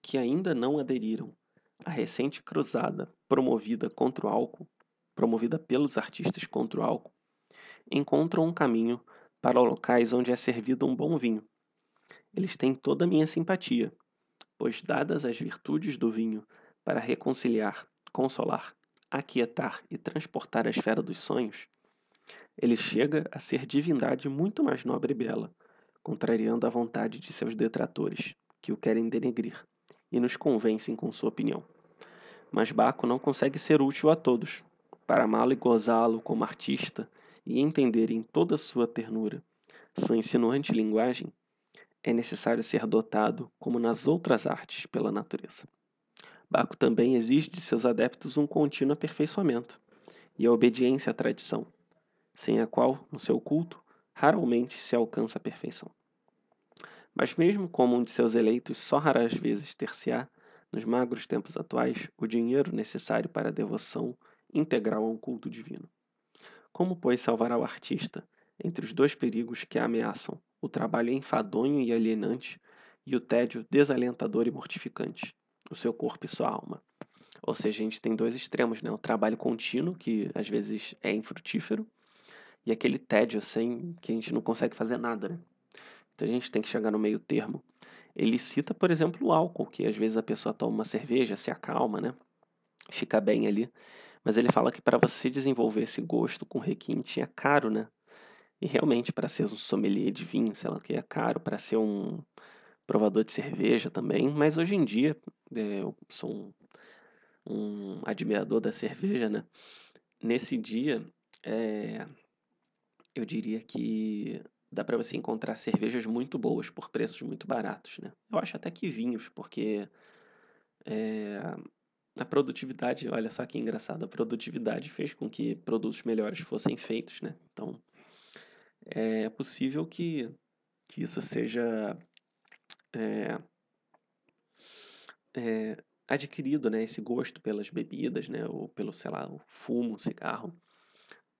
que ainda não aderiram à recente cruzada promovida contra o álcool, promovida pelos artistas contra o álcool, encontram um caminho para locais onde é servido um bom vinho. Eles têm toda a minha simpatia, pois, dadas as virtudes do vinho para reconciliar, consolar, aquietar e transportar a esfera dos sonhos, ele chega a ser divindade muito mais nobre e bela, contrariando a vontade de seus detratores, que o querem denegrir, e nos convencem com sua opinião. Mas Baco não consegue ser útil a todos. Para amá-lo e gozá-lo como artista, e entender em toda sua ternura sua insinuante linguagem, é necessário ser dotado, como nas outras artes, pela natureza. Baco também exige de seus adeptos um contínuo aperfeiçoamento e a obediência à tradição, sem a qual, no seu culto, raramente se alcança a perfeição. Mas mesmo como um de seus eleitos só raras vezes ter-se-á, nos magros tempos atuais, o dinheiro necessário para a devoção integral a um culto divino. Como, pois, salvará o artista entre os dois perigos que a ameaçam, o trabalho enfadonho e alienante e o tédio desalentador e mortificante, o seu corpo e sua alma? Ou seja, a gente tem dois extremos, né? O trabalho contínuo, que às vezes é infrutífero, e aquele tédio, assim, que a gente não consegue fazer nada, né? Então a gente tem que chegar no meio termo. Ele cita, por exemplo, o álcool, que às vezes a pessoa toma uma cerveja, se acalma, né? Fica bem ali. Mas ele fala que para você desenvolver esse gosto com requinte é caro, né? E realmente, para ser um sommelier de vinho, sei lá o que, é caro. Para ser um provador de cerveja também. Mas hoje em dia, é, eu sou um, um, admirador da cerveja, né? Nesse dia, é, eu diria que dá para você encontrar cervejas muito boas por preços muito baratos, né? Eu acho até que vinhos, porque é, a produtividade, olha só que engraçado, a produtividade fez com que produtos melhores fossem feitos, né? Então, é possível que, que isso seja é, é, adquirido, né? Esse gosto pelas bebidas, né? Ou pelo, sei lá, o fumo, cigarro,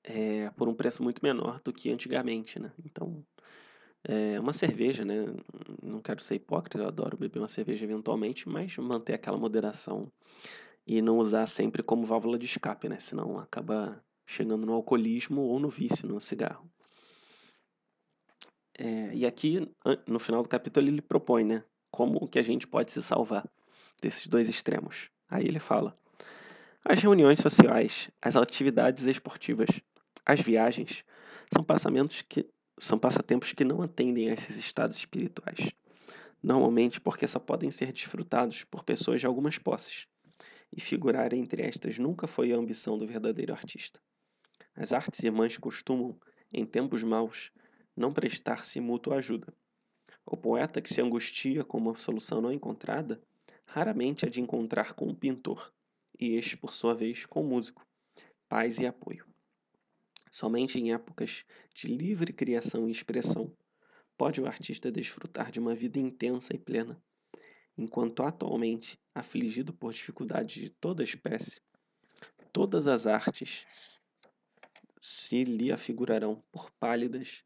é, por um preço muito menor do que antigamente, né? Então, é uma cerveja, né? Não quero ser hipócrita, eu adoro beber uma cerveja eventualmente, mas manter aquela moderação e não usar sempre como válvula de escape, né? Senão acaba chegando no alcoolismo ou no vício no cigarro. É, e aqui, no final do capítulo, ele propõe, né? Como que a gente pode se salvar desses dois extremos. Aí ele fala: As reuniões sociais, as atividades esportivas, as viagens são passamentos que são passatempos que não atendem a esses estados espirituais. Normalmente porque só podem ser desfrutados por pessoas de algumas posses. E figurar entre estas nunca foi a ambição do verdadeiro artista. As artes irmãs costumam, em tempos maus, não prestar-se mútua ajuda. O poeta que se angustia com uma solução não encontrada, raramente há de encontrar com o pintor, e este, por sua vez, com o músico, paz e apoio. Somente em épocas de livre criação e expressão pode o artista desfrutar de uma vida intensa e plena, enquanto atualmente, afligido por dificuldades de toda espécie, todas as artes se lhe afigurarão por pálidas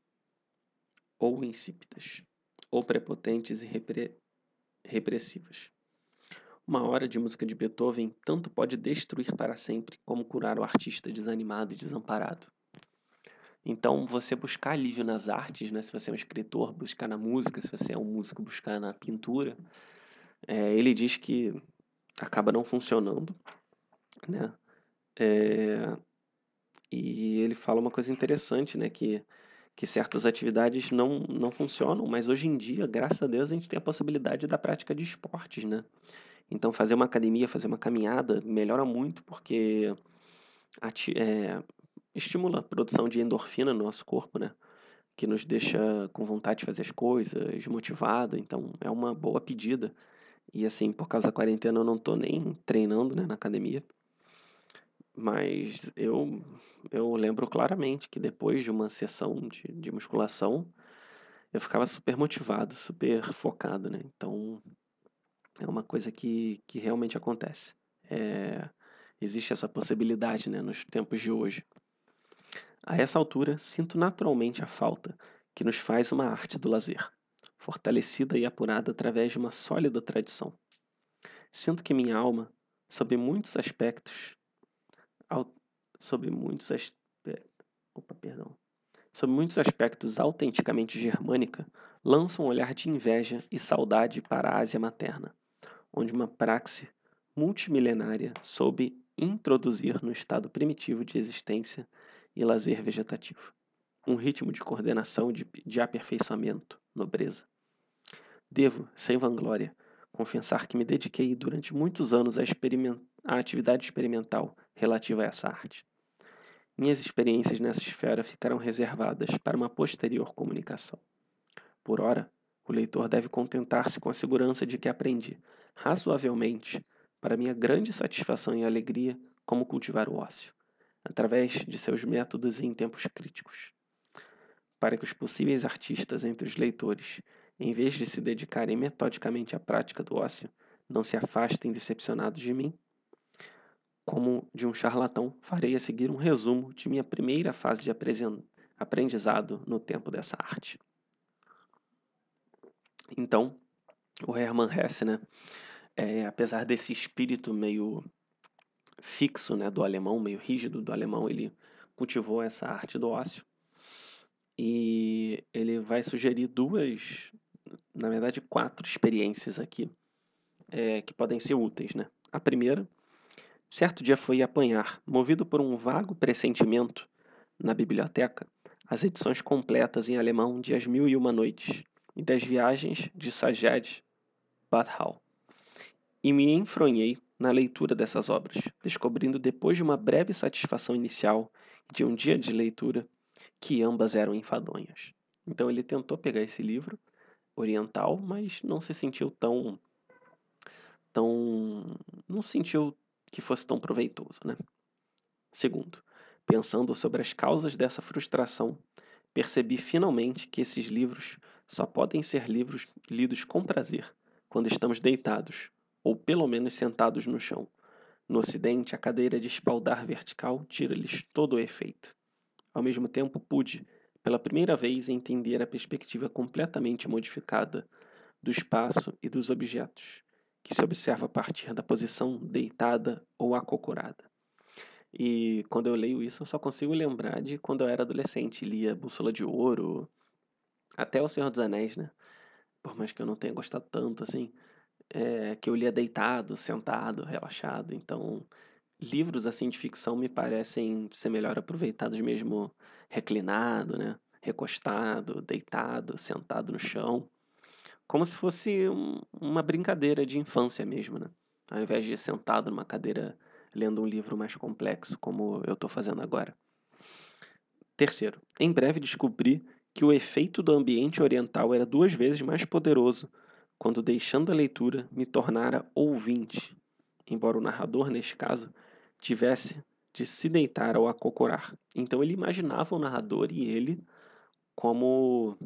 ou insípidas, ou prepotentes e repre repressivas. Uma hora de música de Beethoven tanto pode destruir para sempre como curar o artista desanimado e desamparado. Então, você buscar alívio nas artes, né? se você é um escritor, buscar na música, se você é um músico, buscar na pintura, é, ele diz que acaba não funcionando, né? É, e ele fala uma coisa interessante, né? Que, que certas atividades não, não funcionam, mas hoje em dia, graças a Deus, a gente tem a possibilidade da prática de esportes, né? Então, fazer uma academia, fazer uma caminhada melhora muito, porque é, estimula a produção de endorfina no nosso corpo, né? Que nos deixa com vontade de fazer as coisas, motivado. Então, é uma boa pedida. E assim, por causa da quarentena, eu não tô nem treinando né, na academia. Mas eu, eu lembro claramente que depois de uma sessão de, de musculação, eu ficava super motivado, super focado, né? Então, é uma coisa que, que realmente acontece. É, existe essa possibilidade né, nos tempos de hoje. A essa altura, sinto naturalmente a falta que nos faz uma arte do lazer, fortalecida e apurada através de uma sólida tradição. Sinto que minha alma, sob muitos aspectos, sob muitos opa, perdão, muitos aspectos autenticamente germânica, lança um olhar de inveja e saudade para a Ásia materna, onde uma praxe multimilenária soube introduzir no estado primitivo de existência e lazer vegetativo. Um ritmo de coordenação de, de aperfeiçoamento, nobreza. Devo, sem vanglória, confessar que me dediquei durante muitos anos à, à atividade experimental relativa a essa arte. Minhas experiências nessa esfera ficarão reservadas para uma posterior comunicação. Por ora, o leitor deve contentar-se com a segurança de que aprendi, razoavelmente, para minha grande satisfação e alegria, como cultivar o ócio através de seus métodos em tempos críticos. Para que os possíveis artistas entre os leitores, em vez de se dedicarem metodicamente à prática do ócio, não se afastem decepcionados de mim, como de um charlatão, farei a seguir um resumo de minha primeira fase de aprendizado no tempo dessa arte. Então, o Hermann Hesse, né, é, apesar desse espírito meio fixo né, do alemão, meio rígido do alemão, ele cultivou essa arte do ócio. E ele vai sugerir duas, na verdade, quatro experiências aqui é, que podem ser úteis. Né? A primeira, certo dia foi apanhar, movido por um vago pressentimento, na biblioteca, as edições completas em alemão de As Mil e Uma Noites e das Viagens de Sajad Badhal. E me enfronhei na leitura dessas obras, descobrindo depois de uma breve satisfação inicial e de um dia de leitura que ambas eram enfadonhas. Então ele tentou pegar esse livro oriental, mas não se sentiu tão tão não sentiu que fosse tão proveitoso, né? Segundo, pensando sobre as causas dessa frustração, percebi finalmente que esses livros só podem ser livros lidos com prazer quando estamos deitados ou pelo menos sentados no chão. No Ocidente, a cadeira de espaldar vertical tira-lhes todo o efeito. Ao mesmo tempo, pude, pela primeira vez, entender a perspectiva completamente modificada do espaço e dos objetos, que se observa a partir da posição deitada ou acocorada. E quando eu leio isso, eu só consigo lembrar de quando eu era adolescente, lia Bússola de Ouro, até O Senhor dos Anéis, né? Por mais que eu não tenha gostado tanto assim, é, que eu lia deitado, sentado, relaxado. Então, livros assim de ficção me parecem ser melhor aproveitados mesmo reclinado, né? Recostado, deitado, sentado no chão, como se fosse um, uma brincadeira de infância mesmo, né? Ao invés de sentado numa cadeira lendo um livro mais complexo, como eu estou fazendo agora. Terceiro, em breve descobri que o efeito do ambiente oriental era duas vezes mais poderoso quando, deixando a leitura, me tornara ouvinte, embora o narrador, neste caso, tivesse de se deitar ou acocorar. Então ele imaginava o narrador e ele como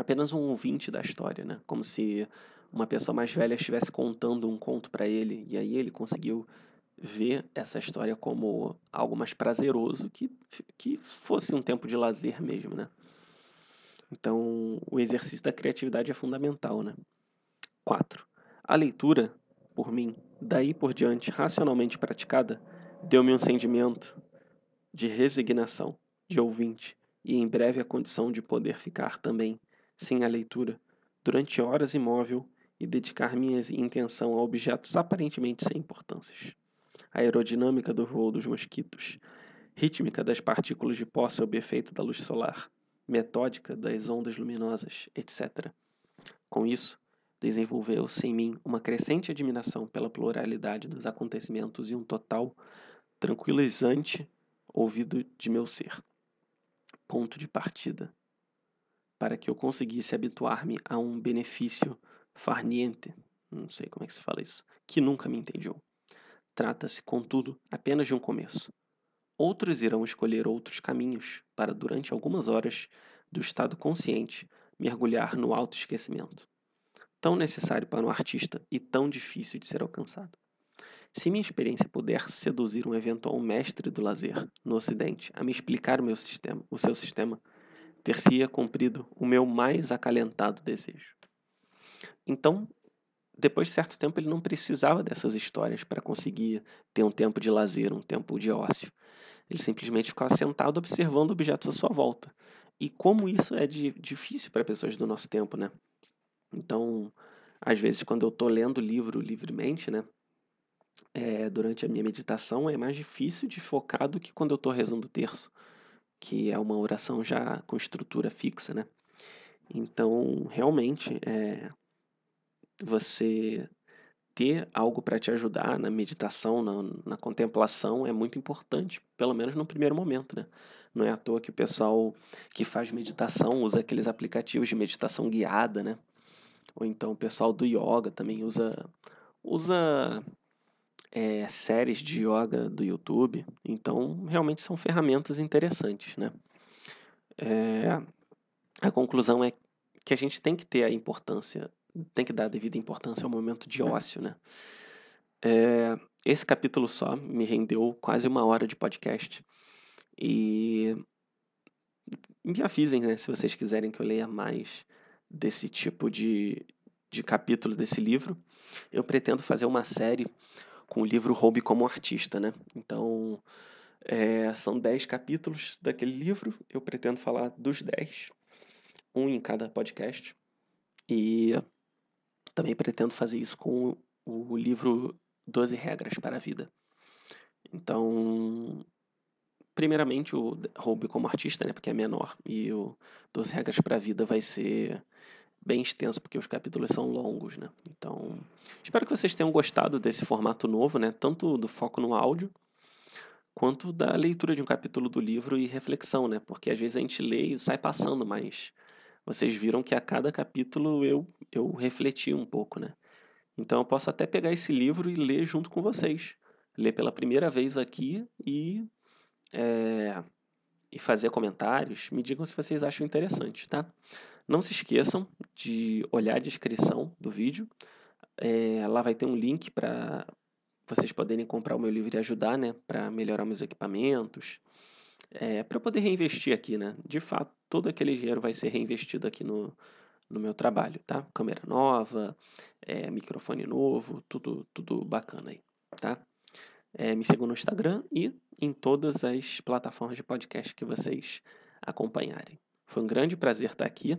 apenas um ouvinte da história, né? Como se uma pessoa mais velha estivesse contando um conto para ele e aí ele conseguiu ver essa história como algo mais prazeroso, que, que fosse um tempo de lazer mesmo, né? Então, o exercício da criatividade é fundamental, né? 4. A leitura, por mim, daí por diante, racionalmente praticada, deu-me um sentimento de resignação, de ouvinte, e em breve a condição de poder ficar também, sem a leitura, durante horas imóvel e dedicar minha intenção a objetos aparentemente sem importâncias a aerodinâmica do voo dos mosquitos, rítmica das partículas de pó sob efeito da luz solar, metódica das ondas luminosas, etc. Com isso, desenvolveu-se em mim uma crescente admiração pela pluralidade dos acontecimentos e um total, tranquilizante ouvido de meu ser. Ponto de partida. Para que eu conseguisse habituar-me a um benefício farniente, não sei como é que se fala isso, que nunca me entediou. Trata-se, contudo, apenas de um começo. Outros irão escolher outros caminhos para, durante algumas horas do estado consciente, mergulhar no autoesquecimento, tão necessário para um artista e tão difícil de ser alcançado. Se minha experiência puder seduzir um eventual mestre do lazer no Ocidente a me explicar o meu sistema, o seu sistema, ter-se-ia cumprido o meu mais acalentado desejo. Então, depois de certo tempo ele não precisava dessas histórias para conseguir ter um tempo de lazer, um tempo de ócio. Ele simplesmente ficava sentado observando objetos à sua volta. E como isso é de, difícil para pessoas do nosso tempo, né? Então, às vezes, quando eu estou lendo livro livremente, né? É, durante a minha meditação é mais difícil de focar do que quando eu estou rezando o terço, que é uma oração já com estrutura fixa, né? Então, realmente, é, você ter algo para te ajudar na meditação, na, na, contemplação é muito importante, pelo menos no primeiro momento, né? Não é à toa que o pessoal que faz meditação usa aqueles aplicativos de meditação guiada, né? Ou então o pessoal do yoga também usa usa é, séries de yoga do YouTube. Então, realmente são ferramentas interessantes, né? É, a conclusão é que a gente tem que ter a importância tem que dar a devida importância ao momento de ócio, né? É, esse capítulo só me rendeu quase uma hora de podcast. E me avisem, né, se vocês quiserem que eu leia mais desse tipo de, de capítulo desse livro. Eu pretendo fazer uma série com o livro Hobby como Artista, né? Então, é, são 10 capítulos daquele livro. Eu pretendo falar dos 10, um em cada podcast. E também pretendo fazer isso com o livro 12 Regras para a Vida. Então, primeiramente o Hobby como artista, né, porque é menor, e o 12 Regras para a Vida vai ser bem extenso, porque os capítulos são longos, né? Então, espero que vocês tenham gostado desse formato novo, né? Tanto do foco no áudio, quanto da leitura de um capítulo do livro e reflexão, né? Porque às vezes a gente lê e sai passando, mas vocês viram que a cada capítulo eu, eu refleti um pouco, né? Então eu posso até pegar esse livro e ler junto com vocês. Ler pela primeira vez aqui e, é, e fazer comentários. Me digam se vocês acham interessante, tá? Não se esqueçam de olhar a descrição do vídeo. É, lá vai ter um link para vocês poderem comprar o meu livro e ajudar, né? Para melhorar meus equipamentos, é, para poder reinvestir aqui, né? De fato, todo aquele dinheiro vai ser reinvestido aqui no, no meu trabalho, tá? Câmera nova, é, microfone novo, tudo, tudo bacana aí, tá? É, me sigam no Instagram e em todas as plataformas de podcast que vocês acompanharem. Foi um grande prazer estar aqui.